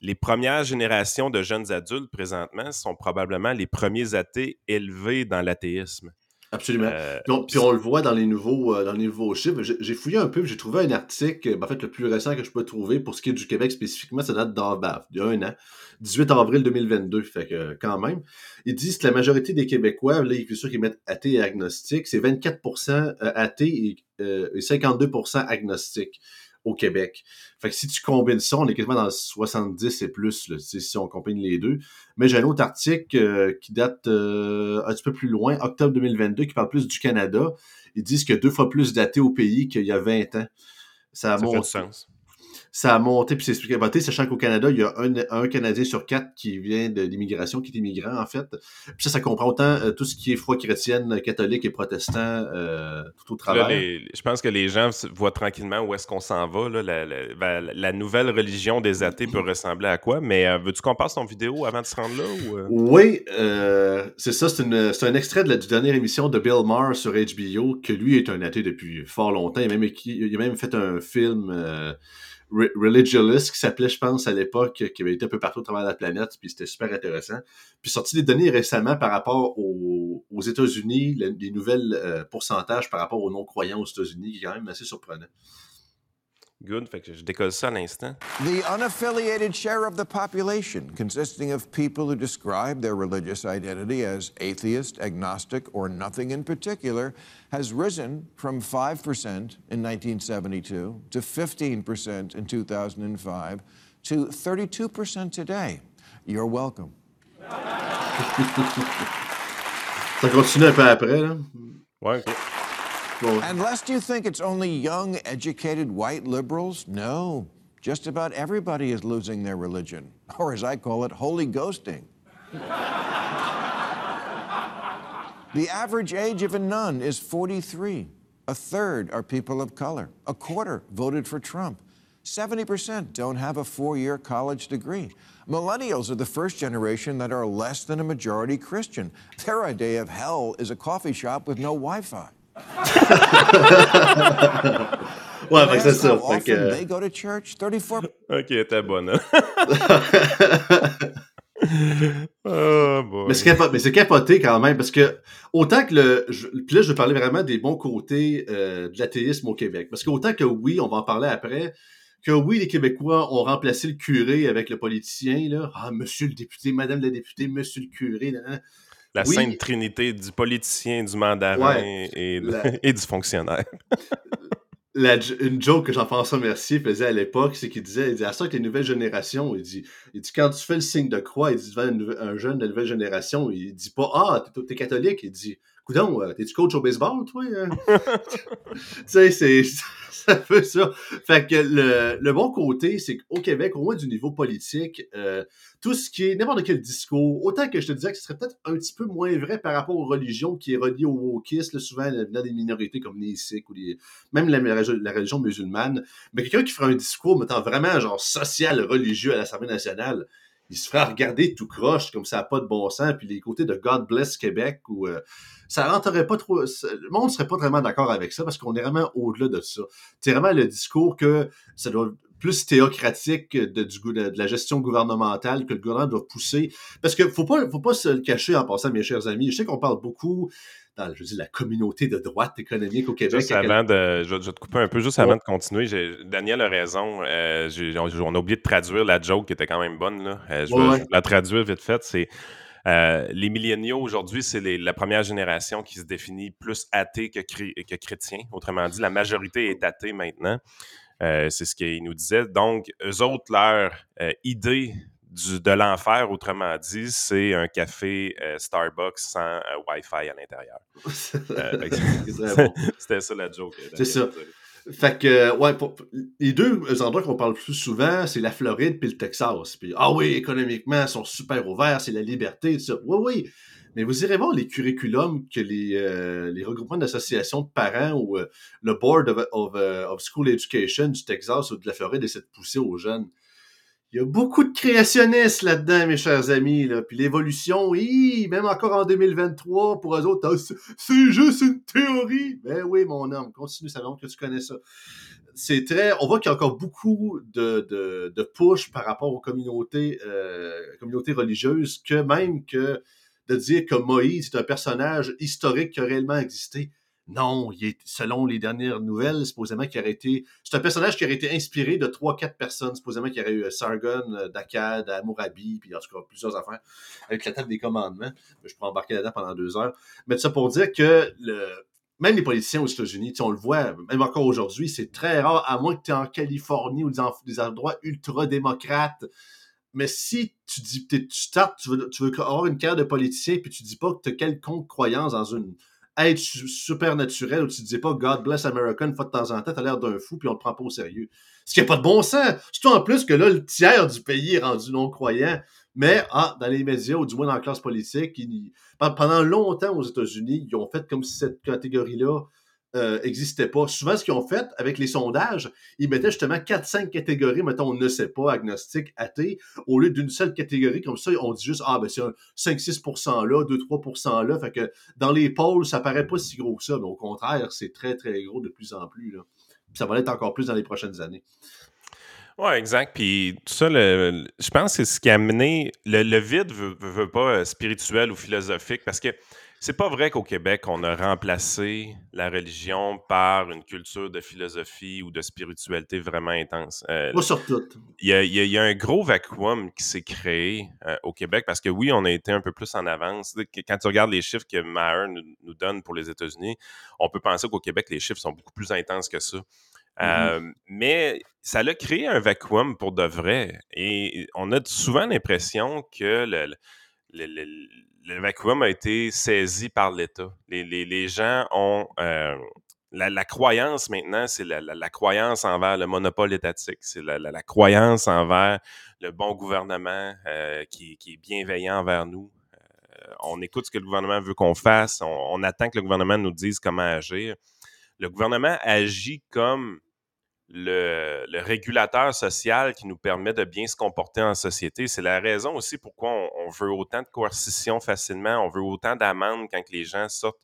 les premières générations de jeunes adultes présentement sont probablement les premiers athées élevés dans l'athéisme. Absolument. Euh, puis, on, le voit dans les nouveaux, euh, dans les nouveaux chiffres. J'ai fouillé un peu, j'ai trouvé un article, ben, en fait, le plus récent que je peux trouver pour ce qui est du Québec spécifiquement, ça date d'il y a un an, 18 avril 2022, fait que quand même. Ils disent que la majorité des Québécois, là, il sûr qu'ils mettent athée et agnostique, c'est 24% euh, athée et, 52% agnostique au Québec. Fait que si tu combines ça, on est quasiment dans 70 et plus, là, si on combine les deux. Mais j'ai un autre article euh, qui date euh, un petit peu plus loin, octobre 2022, qui parle plus du Canada. Ils disent qu'il y a deux fois plus d'athées au pays qu'il y a 20 ans. Ça, ça fait du sens ça a monté puis c'est expliqué sachant qu'au Canada, il y a un, Canadien sur quatre qui vient de l'immigration, qui est immigrant, en fait. Puis ça, ça comprend autant euh, tout ce qui est foi chrétienne, catholique et protestant euh, tout au travail. je pense que les gens voient tranquillement où est-ce qu'on s'en va. Là. La, nouvelle religion des athées peut ressembler à quoi? Mais euh, veux-tu qu'on passe ton vidéo avant de se rendre là? Oui, c'est ça. C'est un extrait de la dernière émission de Bill Maher sur HBO, que lui est un athée depuis fort longtemps. Il a même, il a même fait un film Religiolist qui s'appelait, je pense, à l'époque, qui avait été un peu partout à travers la planète, puis c'était super intéressant. Puis sorti des données récemment par rapport aux, aux États-Unis, les, nouvelles euh, pourcentages par rapport aux non-croyants aux États-Unis, qui est quand même assez surprenant. Good. Fait que je décolle ça à l'instant. The unaffiliated share of the population, consisting of people who describe their religious identity as atheist, agnostic, or nothing in particular, has risen from 5% in 1972 to 15% in 2005 to 32% today. You're welcome. Ça continue un peu après, là. Ouais. And lest you think it's only young, educated white liberals, no. Just about everybody is losing their religion, or as I call it, holy ghosting. the average age of a nun is 43. A third are people of color. A quarter voted for Trump. 70% don't have a four year college degree. Millennials are the first generation that are less than a majority Christian. Their idea of hell is a coffee shop with no Wi Fi. Ouais, fait que c'est ça. Fait que... They go to church, 34... ok, t'es bonne. Hein? oh, mais c'est capoté quand même, parce que autant que le. Je, puis là, je vais parler vraiment des bons côtés euh, de l'athéisme au Québec. Parce qu'autant que oui, on va en parler après, que oui, les Québécois ont remplacé le curé avec le politicien, là. Ah, monsieur le député, madame la députée, monsieur le curé, là, la sainte trinité du politicien, du mandarin et, du fonctionnaire. une joke que Jean-François Mercier faisait à l'époque, c'est qu'il disait, il dit, à ça que les nouvelles générations, il dit, il dit, quand tu fais le signe de croix, il dit devant un jeune de la nouvelle génération, il dit pas, ah, t'es catholique, il dit, Coudon, euh, t'es-tu coach au baseball, toi? Hein? tu sais, c'est, ça fait ça. Fait que le, le bon côté, c'est qu'au Québec, au moins du niveau politique, euh, tout ce qui est n'importe quel discours, autant que je te disais que ce serait peut-être un petit peu moins vrai par rapport aux religions qui est relié au wokisme, souvent venant des minorités comme les Sikhs ou les, même la, la, religion musulmane, mais quelqu'un qui ferait un discours mettant vraiment genre social, religieux à l'Assemblée nationale, il se ferait regarder tout croche, comme ça n'a pas de bon sens, puis les côtés de God Bless Québec, ou euh, ça rentrerait pas trop. Le monde serait pas vraiment d'accord avec ça parce qu'on est vraiment au-delà de ça. C'est vraiment le discours que ça doit. plus théocratique de, du, de, la gestion gouvernementale que le gouvernement doit pousser. Parce que faut pas, faut pas se le cacher en passant, mes chers amis. Je sais qu'on parle beaucoup dans je dis, la communauté de droite économique au Québec. Juste avant de, je, vais te couper un peu, juste avant de continuer, Daniel a raison. Euh, on, a oublié de traduire la joke qui était quand même bonne. Là. Euh, je, vais, la traduire vite fait. C'est euh, les milléniaux aujourd'hui, c'est la première génération qui se définit plus athée que, que chrétien. Autrement dit, la majorité est athée maintenant. Euh, c'est ce qu'il nous disait. Donc, eux autres, leur euh, idée du, de l'enfer, autrement dit, c'est un café euh, Starbucks sans Wi-Fi à l'intérieur. C'était ça la joke. C'est ça. Fait que, ouais, les deux endroits qu'on parle plus souvent, c'est la Floride puis le Texas. Puis, ah oui, économiquement, ils sont super ouverts, c'est la liberté, tout ça. Oui, oui. Mais vous irez voir les curriculums que les, euh, les regroupements d'associations de parents ou euh, le Board of, euh, of, School Education du Texas ou de la Floride essaie de pousser aux jeunes. Il y a beaucoup de créationnistes là-dedans, mes chers amis. Là. Puis l'évolution, oui, même encore en 2023, pour eux autres, ah, c'est juste une théorie. Ben oui, mon homme, continue, ça montre que tu connais ça. C'est très. On voit qu'il y a encore beaucoup de, de, de push par rapport aux communautés, euh, communautés religieuses, que même que de dire que Moïse est un personnage historique qui a réellement existé. Non, selon les dernières nouvelles, supposément qu'il aurait été. C'est un personnage qui aurait été inspiré de trois, quatre personnes, supposément qu'il y aurait eu euh, Sargon, euh, Dakad, Amourabi, puis en tout cas plusieurs affaires, avec la table des commandements. Je pourrais embarquer là-dedans pendant deux heures. Mais ça pour dire que même les politiciens aux États-Unis, on le voit, même encore aujourd'hui, c'est très rare, à moins que tu es en Californie ou dans des endroits ultra-démocrates, mais si tu dis, tu tu veux, tu veux avoir une carrière de politicien, puis tu dis pas que tu as quelconque croyance dans une être super naturel, ou tu dis pas God bless America une fois de temps en temps, tu as l'air d'un fou, puis on te prend pas au sérieux. Ce qui n'a pas de bon sens. Surtout en plus que là, le tiers du pays est rendu non-croyant. Mais ah, dans les médias, ou du moins dans la classe politique, pendant longtemps aux États-Unis, ils ont fait comme si cette catégorie-là euh, existait pas. Souvent, ce qu'ils ont fait avec les sondages, ils mettaient justement 4-5 catégories, mettons, on ne sait pas, agnostique, athée, au lieu d'une seule catégorie, comme ça, on dit juste, ah, ben c'est un 5-6% là, 2-3% là, fait que dans les pôles, ça paraît pas si gros que ça, mais au contraire, c'est très, très gros de plus en plus, là. Puis ça va l'être encore plus dans les prochaines années. Oui, exact. Puis tout ça, je pense que c'est ce qui a amené le, vide, veut, veut, pas euh, spirituel ou philosophique, parce que c'est pas vrai qu'au Québec, on a remplacé la religion par une culture de philosophie ou de spiritualité vraiment intense. Euh, pas sur tout. Il y a, un gros vacuum qui s'est créé euh, au Québec parce que oui, on a été un peu plus en avance. Quand tu regardes les chiffres que Maher nous, donne pour les États-Unis, on peut penser qu'au Québec, les chiffres sont beaucoup plus intenses que ça. Mm-hmm. Euh, mais ça a créé un vacuum pour de vrai. Et on a souvent l'impression que le, le vacuum a été saisi par l'État. Les, gens ont... Euh, la, croyance maintenant, c'est la, croyance envers le monopole étatique, c'est la, croyance envers le bon gouvernement euh, qui, est bienveillant envers nous. Euh, on écoute ce que le gouvernement veut qu'on fasse, on, attend que le gouvernement nous dise comment agir. Le gouvernement agit comme le, régulateur social qui nous permet de bien se comporter en société. C'est la raison aussi pourquoi on, veut autant de coercition facilement, on veut autant d'amendes quand les gens sortent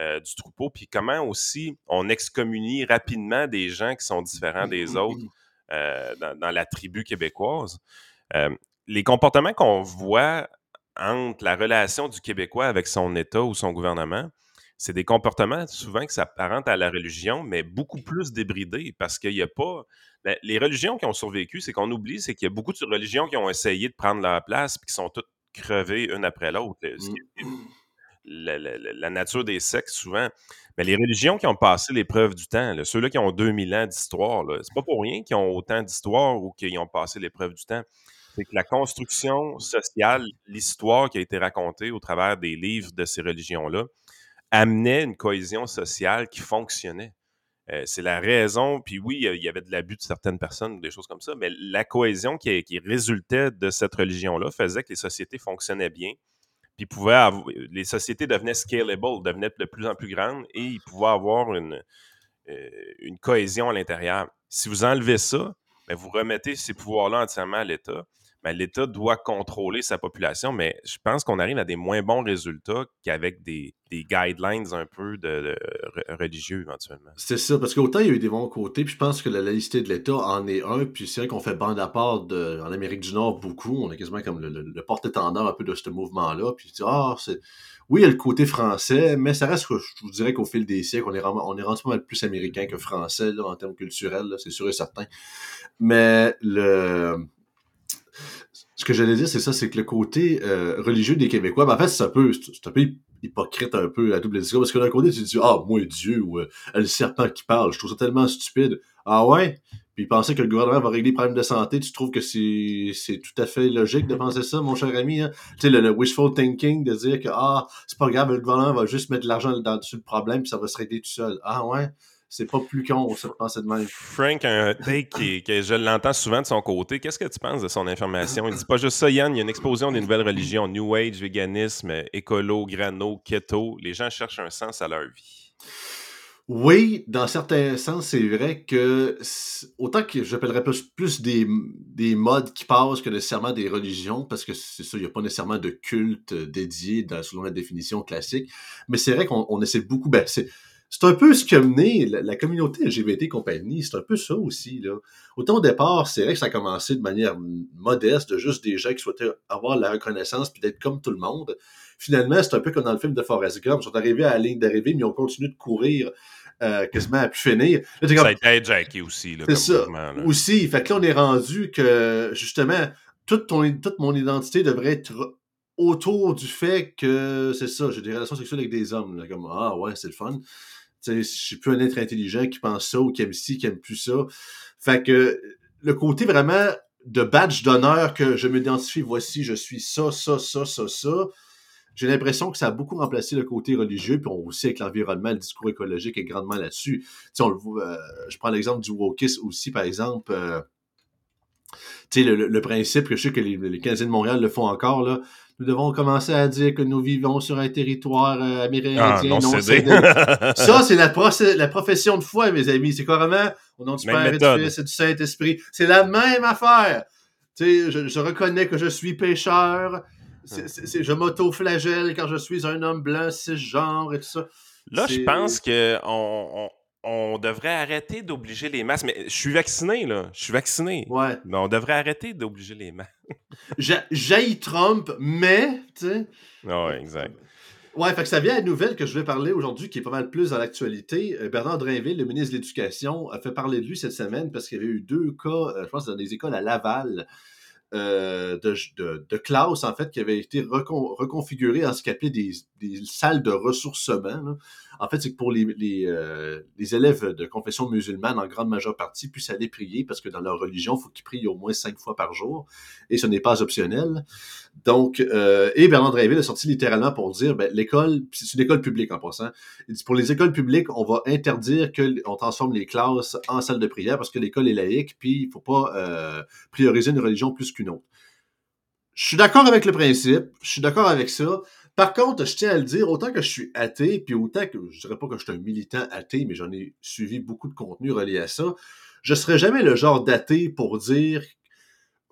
euh, du troupeau, puis comment aussi on excommunie rapidement des gens qui sont différents des autres euh, dans, la tribu québécoise. Euh, les comportements qu'on voit entre la relation du Québécois avec son État ou son gouvernement, c'est des comportements souvent qui s'apparentent à la religion, mais beaucoup plus débridés parce qu'il n'y a pas. Ben, les religions qui ont survécu, c'est qu'on oublie, c'est qu'il y a beaucoup de religions qui ont essayé de prendre leur place et qui sont toutes crevées une après l'autre. Mmh. La, nature des sexes, souvent. Mais les religions qui ont passé l'épreuve du temps, ceux-là qui ont 2000 ans d'histoire, c'est pas pour rien qu'ils ont autant d'histoire ou qu'ils ont passé l'épreuve du temps. C'est que la construction sociale, l'histoire qui a été racontée au travers des livres de ces religions-là, amenait une cohésion sociale qui fonctionnait. Euh, c'est la raison, puis oui, il y avait de l'abus de certaines personnes, des choses comme ça, mais la cohésion qui, résultait de cette religion-là faisait que les sociétés fonctionnaient bien, puis pouvaient les sociétés devenaient scalable, devenaient de plus en plus grandes, et ils pouvaient avoir une, euh, cohésion à l'intérieur. Si vous enlevez ça, ben, vous remettez ces pouvoirs-là entièrement à l'État, l'État doit contrôler sa population, mais je pense qu'on arrive à des moins bons résultats qu'avec des, guidelines un peu de, religieux éventuellement. C'est ça, parce qu'autant il y a eu des bons côtés, puis je pense que la laïcité de l'État en est un, puis c'est vrai qu'on fait bande à part en Amérique du Nord beaucoup, on est quasiment comme le, porte-étendard un peu de ce mouvement-là, puis tu dis, ah, c'est... Oui, il y a le côté français, mais ça reste je vous dirais qu'au fil des siècles, on est, on est rendu mal plus américain que français en termes culturels, c'est sûr et certain. Mais le ce que j'allais dire, c'est ça, c'est que le côté euh, religieux des Québécois, ben, en fait, c'est un peu, hypocrite, un peu à double discours, parce que d'un côté, tu dis, ah, moi, Dieu, ou euh, le serpent qui parle, je trouve ça tellement stupide. Ah ouais? Puis penser que le gouvernement va régler les problèmes de santé, tu trouves que c'est, tout à fait logique de penser ça, mon cher ami? Hein? Tu sais, le, wishful thinking, de dire que, ah, c'est pas grave, le gouvernement va juste mettre de l'argent dans, dessus le problème, puis ça va se régler tout seul. Ah ouais? C'est pas plus con, ça, penser de même. Frank a un take qui, que je l'entends souvent de son côté. Qu'est-ce que tu penses de son information? Il dit pas juste ça, Yann, il y a une explosion des nouvelles religions, New Age, véganisme, écolo, grano, keto. Les gens cherchent un sens à leur vie. Oui, dans certains sens, c'est vrai que autant que j'appellerais plus, plus des, des, modes qui passent que nécessairement des religions, parce que c'est ça, il n'y a pas nécessairement de culte dédié dans, selon la définition classique. Mais c'est vrai qu'on essaie beaucoup. Ben, c'est un peu ce qui a mené la, communauté LGBT compagnie, c'est un peu ça aussi. Là. Autant au départ, c'est vrai que ça a commencé de manière modeste, de juste des gens qui souhaitaient avoir la reconnaissance puis d'être comme tout le monde. Finalement, c'est un peu comme dans le film de Forrest Gump. Ils sont arrivés à la ligne d'arrivée, mais ils ont continué de courir euh, quasiment à pu finir. ça a été Jackie aussi. C'est ça. Aussi. Fait que là, on est rendu que, justement, toute, ton, toute mon identité devrait être autour du fait que, c'est ça, j'ai des relations sexuelles avec des hommes. comme, ah ouais, c'est le fun je suis plus un être intelligent qui pense ça ou qui aime ci, qui aime plus ça. Fait que le côté vraiment de badge d'honneur que je m'identifie, voici, je suis ça, ça, ça, ça, ça. J'ai l'impression que ça a beaucoup remplacé le côté religieux, puis on aussi avec l'environnement, le discours écologique est grandement là-dessus. On le euh, je prends l'exemple du wokisme aussi, par exemple. Euh, le, le, principe que je sais que les, les Canadiens de Montréal le font encore, là, nous devons commencer à dire que nous vivons sur un territoire euh, amérindien ah, non, cédé. ça, c'est la, la, profession de foi, mes amis. C'est carrément au nom du Père et du Fils et du Saint-Esprit. C'est la même affaire. Tu sais, je, je, reconnais que je suis pécheur. je m'auto-flagelle quand je suis un homme blanc cisgenre et tout ça. Là, je pense qu'on on, on devrait arrêter d'obliger les masques. Mais je suis vacciné, là. Je suis vacciné. Ouais. Mais on devrait arrêter d'obliger les masques. J'ai Trump, mais, tu sais. Ouais, exact. Ouais, fait que ça vient à la nouvelle que je vais parler aujourd'hui, qui est pas mal plus dans l'actualité. Euh, Bernard Drainville, le ministre de l'Éducation, a fait parler de lui cette semaine parce qu'il y avait eu deux cas, euh, je pense, dans des écoles à Laval, euh, de, de, de, classe, en fait, qui avaient été reconfigurées en ce qu'on appelait des, des, salles de ressourcement. Là. En fait, c'est que pour les, les, euh, les, élèves de confession musulmane, en grande majeure partie, puissent aller prier parce que dans leur religion, il faut qu'ils prient au moins cinq fois par jour et ce n'est pas optionnel. Donc, euh, et Bernard Drinville a sorti littéralement pour dire, ben, l'école, c'est une école publique en passant, il dit, pour les écoles publiques, on va interdire qu'on transforme les classes en salles de prière parce que l'école est laïque, puis il faut pas euh, prioriser une religion plus qu'une autre. Je suis d'accord avec le principe, je suis d'accord avec ça. Par contre, je tiens à le dire, autant que je suis athée, puis autant que je dirais pas que je suis un militant athée, mais j'en ai suivi beaucoup de contenu relié à ça, je serais jamais le genre d'athée pour dire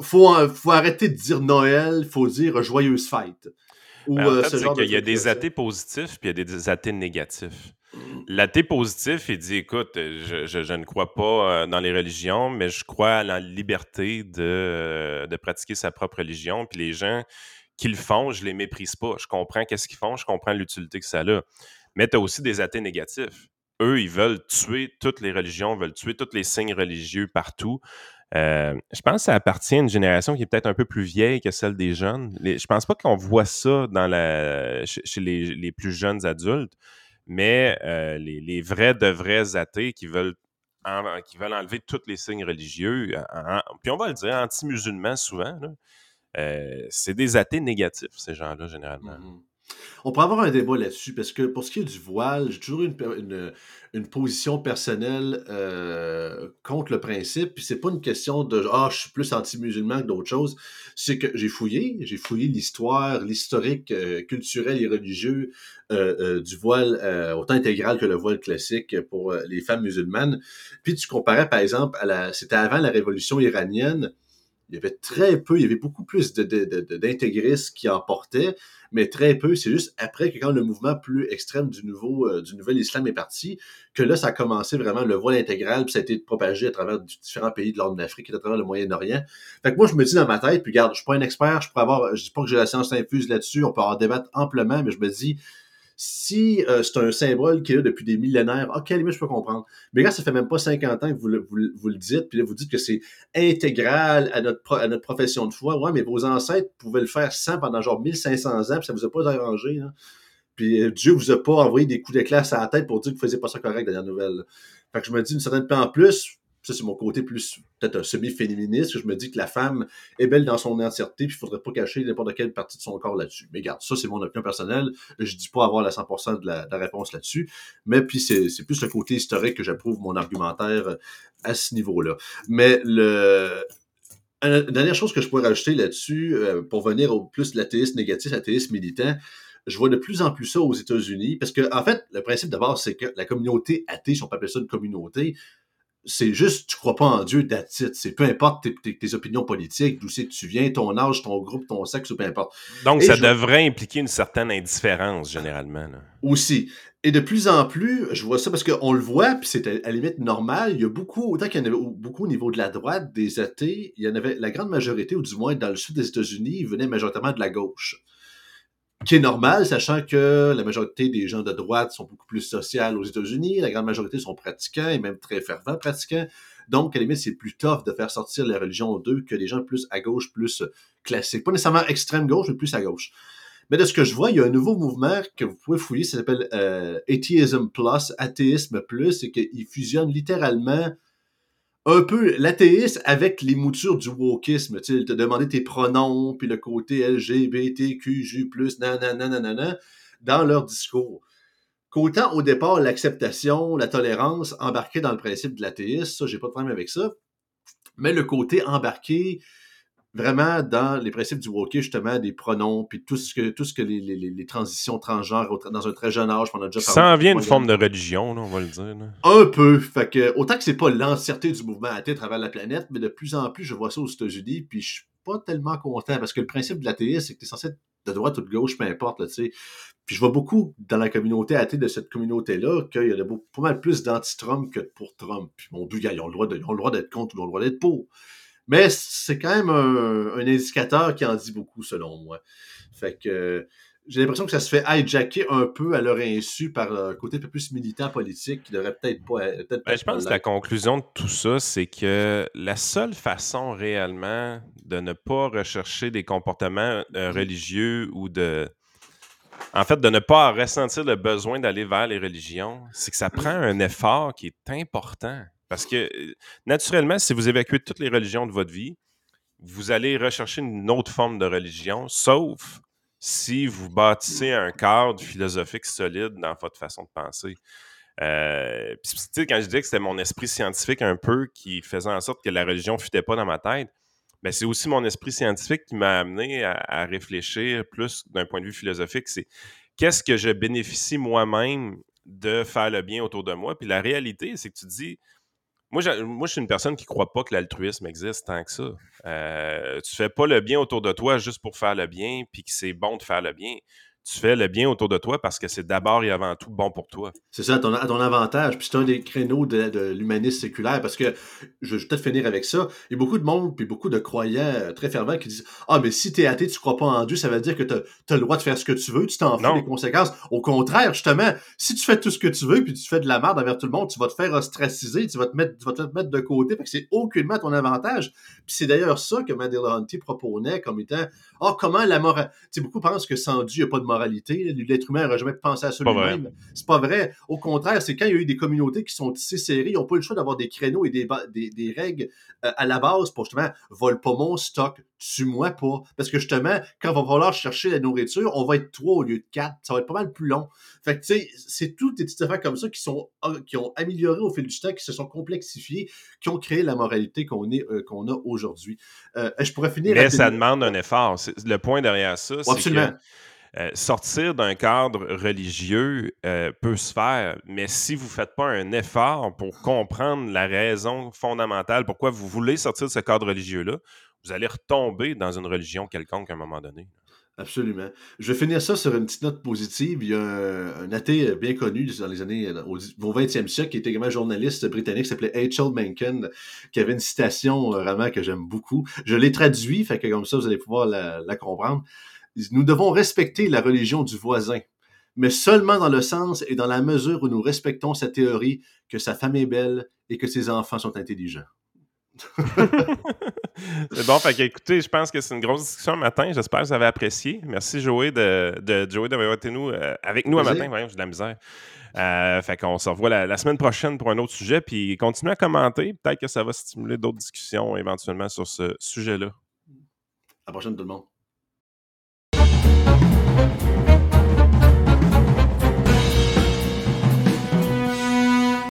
faut, faut arrêter de dire Noël, faut dire joyeuse fête. Ou, ben, en euh, qu'il y a des athées positifs puis il y a des athées négatifs. Mm. L'athée positif, il dit écoute, je, je, ne crois pas euh, dans les religions, mais je crois à la liberté de, euh, de pratiquer sa propre religion. Puis les gens qu'ils font, je les méprise pas. Je comprends qu'est-ce qu'ils font, je comprends l'utilité que ça a. Mais tu as aussi des athées négatifs. Eux, ils veulent tuer toutes les religions, veulent tuer tous les signes religieux partout. Euh, je pense que ça appartient à une génération qui est peut-être un peu plus vieille que celle des jeunes. Je je pense pas qu'on voit ça chez les, plus jeunes adultes, mais euh, les, vrais de vrais athées qui veulent, enlever tous les signes religieux, puis on va le dire, anti-musulmans souvent, euh, c'est des athées négatifs, ces gens-là, généralement. Mmh On pourrait avoir un débat là-dessus, parce que pour ce qui est du voile, j'ai toujours une, une, une, position personnelle euh, contre le principe. Puis c'est pas une question de ah, je suis plus anti-musulman que d'autres choses. C'est que j'ai fouillé, j'ai fouillé l'histoire, l'historique euh, culturel et religieux du voile, autant intégral que le voile classique pour les femmes musulmanes. Puis tu comparais, par exemple, à la. C'était avant la révolution iranienne Il y avait très peu, il y avait beaucoup plus d'intégristes qui en portaient, mais très peu. C'est juste après que quand le mouvement plus extrême du nouveau, euh, du nouvel islam est parti, que là, ça a commencé vraiment le voile intégral, puis ça a été propagé à travers différents pays de l'ordre d'Afrique et à travers le Moyen-Orient. Fait que moi, je me dis dans ma tête, puis regarde, je suis pas un expert, je pourrais avoir, je dis pas que j'ai la science infuse là-dessus, on peut en débattre amplement, mais je me dis, si euh, c'est un symbole qui est là depuis des millénaires, ok, à je peux comprendre. Mais là, ça fait même pas 50 ans que vous le, dites, puis là, vous dites que c'est intégral à notre, profession de foi. Ouais, mais vos ancêtres pouvaient le faire sans pendant genre 1500 ans, puis ça vous a pas arrangé. Puis euh, Dieu vous a pas envoyé des coups d'éclat à la tête pour dire que vous faisiez pas ça correct dans la nouvelle. Fait que je me dis une certaine en plus, ça c'est mon côté plus peut-être un semi-féministe, je me dis que la femme est belle dans son entièreté, puis il faudrait pas cacher n'importe quelle partie de son corps là-dessus. Mais regarde, ça c'est mon opinion personnelle, je dis pas avoir la 100% de la, réponse là-dessus, mais puis c'est, plus le côté historique que j'approuve mon argumentaire euh, à ce niveau-là. Mais le dernière chose que je pourrais rajouter là-dessus, euh, pour venir au plus de l'athéisme négatif, l'athéisme militant, je vois de plus en plus ça aux États-Unis, parce que, en fait, le principe d'abord, c'est que la communauté athée, si on peut appeler ça une communauté, c'est juste, tu crois pas en Dieu, that's C'est peu importe tes, opinions politiques, d'où c'est que tu viens, ton âge, ton groupe, ton sexe, ou peu importe. Donc, ça devrait impliquer une certaine indifférence, généralement. Aussi. Et de plus en plus, je vois ça parce qu'on le voit, puis c'est à, la limite normal. Il y a beaucoup, autant qu'il y en avait beaucoup au niveau de la droite, des athées, il y en avait la grande majorité, ou du moins dans le sud des États-Unis, ils venaient majoritairement de la gauche qui est normal, sachant que la majorité des gens de droite sont beaucoup plus sociales aux États-Unis, la grande majorité sont pratiquants et même très fervents pratiquants. Donc, à la limite, c'est plus tough de faire sortir la religion d'eux que les gens plus à gauche, plus classiques. Pas nécessairement extrême gauche, mais plus à gauche. Mais de ce que je vois, il y a un nouveau mouvement que vous pouvez fouiller, ça s'appelle euh, Atheism Plus, Athéisme Plus, et qu'il fusionne littéralement un peu l'athéisme avec les moutures du wokisme. Tu sais, te demander tes pronoms, puis le côté LGBTQJ+, nanana, dans leur discours. Qu'autant au départ, l'acceptation, la tolérance, embarqué dans le principe de l'athéisme, ça, j'ai pas de problème avec ça. Mais le côté embarqué vraiment dans les principes du woke, justement, des pronoms, puis tout ce que, tout ce que les, les, les transitions transgenres dans un très jeune âge, on a déjà parlé. Ça en vient une forme de religion, on va le dire. Un peu. Fait que, autant que c'est pas l'entièreté du mouvement athée à travers la planète, mais de plus en plus, je vois ça aux États-Unis, puis je suis pas tellement content, parce que le principe de l'athéisme, c'est que tu es censé être de droite ou de gauche, peu importe, tu sais. Puis je vois beaucoup dans la communauté athée de cette communauté-là qu'il y a pas mal plus d'anti-Trump que pour Trump. Puis mon Dieu, ils ont le droit d'être contre ou ils ont le droit d'être pour. Mais c'est quand même un, indicateur qui en dit beaucoup, selon moi. Fait que j'ai l'impression que ça se fait hijacker un peu à leur insu par un côté un peu plus militant politique qui devrait peut-être pas. Peut ben, je pense que la conclusion de tout ça, c'est que la seule façon réellement de ne pas rechercher des comportements euh, mmh religieux ou de. En fait, de ne pas ressentir le besoin d'aller vers les religions, c'est que ça mmh. prend un effort qui est important. Parce que, naturellement, si vous évacuez toutes les religions de votre vie, vous allez rechercher une autre forme de religion, sauf si vous bâtissez un cadre philosophique solide dans votre façon de penser. Euh, quand je disais que c'était mon esprit scientifique un peu qui faisait en sorte que la religion ne fitait pas dans ma tête, ben c'est aussi mon esprit scientifique qui m'a amené à, à, réfléchir plus d'un point de vue philosophique. C'est qu'est-ce que je bénéficie moi-même de faire le bien autour de moi? Puis la réalité, c'est que tu dis, moi, je suis une personne qui ne croit pas que l'altruisme existe tant que ça. Euh, tu fais pas le bien autour de toi juste pour faire le bien, puis que c'est bon de faire le bien tu fais le bien autour de toi parce que c'est d'abord et avant tout bon pour toi. C'est ça, à ton, avantage. Puis c'est un des créneaux de, l'humanisme séculaire parce que je vais peut-être finir avec ça. Il y a beaucoup de monde, puis beaucoup de croyants très fervents qui disent Ah, mais si tu es athée, tu crois pas en Dieu, ça veut dire que tu as, le droit de faire ce que tu veux, tu t'en fous des conséquences. Au contraire, justement, si tu fais tout ce que tu veux, puis tu fais de la merde envers tout le monde, tu vas te faire ostraciser, tu vas te mettre, tu vas te mettre de côté. Fait que c'est aucunement ton avantage. Puis c'est d'ailleurs ça que Mandela Hunty proposait comme étant Ah, oh, comment la morale. Tu sais, beaucoup pensent que sans Dieu, il n'y a pas de moralité. L'être humain n'aurait jamais pensé à ça lui-même. C'est pas vrai. Au contraire, c'est quand il y a eu des communautés qui sont tissées serrées, ils n'ont pas le choix d'avoir des créneaux et des, des, règles euh, à la base pour justement vole pas mon stock, tue-moi pas. Parce que justement, quand on va falloir chercher la nourriture, on va être trois au lieu de quatre. Ça va être pas mal plus long. Fait que tu sais, c'est toutes des petites affaires comme ça qui sont ah, qui ont amélioré au fil du temps, qui se sont complexifiées, qui ont créé la moralité qu'on est euh, qu'on a aujourd'hui. Euh, je pourrais finir. Mais ça demande un effort. Le point derrière ça, c'est que euh, sortir d'un cadre religieux euh, peut se faire, mais si vous ne faites pas un effort pour comprendre la raison fondamentale pourquoi vous voulez sortir de ce cadre religieux-là, vous allez retomber dans une religion quelconque à un moment donné. Absolument. Je vais finir ça sur une petite note positive. Il y a un, athée bien connu dans les années au, 20e siècle, qui était également journaliste britannique, qui s'appelait H.L. Mencken, qui avait une citation euh, vraiment que j'aime beaucoup. Je l'ai traduit, fait que comme ça, vous allez pouvoir la comprendre. Nous devons respecter la religion du voisin, mais seulement dans le sens et dans la mesure où nous respectons sa théorie que sa femme est belle et que ses enfants sont intelligents. c'est bon, fait écoutez, je pense que c'est une grosse discussion matin. J'espère que vous avez apprécié. Merci Joey de, de Joey d'avoir été nous, euh, avec nous un matin. Voyons, j'ai de la misère. Euh, fait qu'on se revoit la, semaine prochaine pour un autre sujet. Puis continuez à commenter. Peut-être que ça va stimuler d'autres discussions éventuellement sur ce sujet-là. À la prochaine tout le monde. Thank you.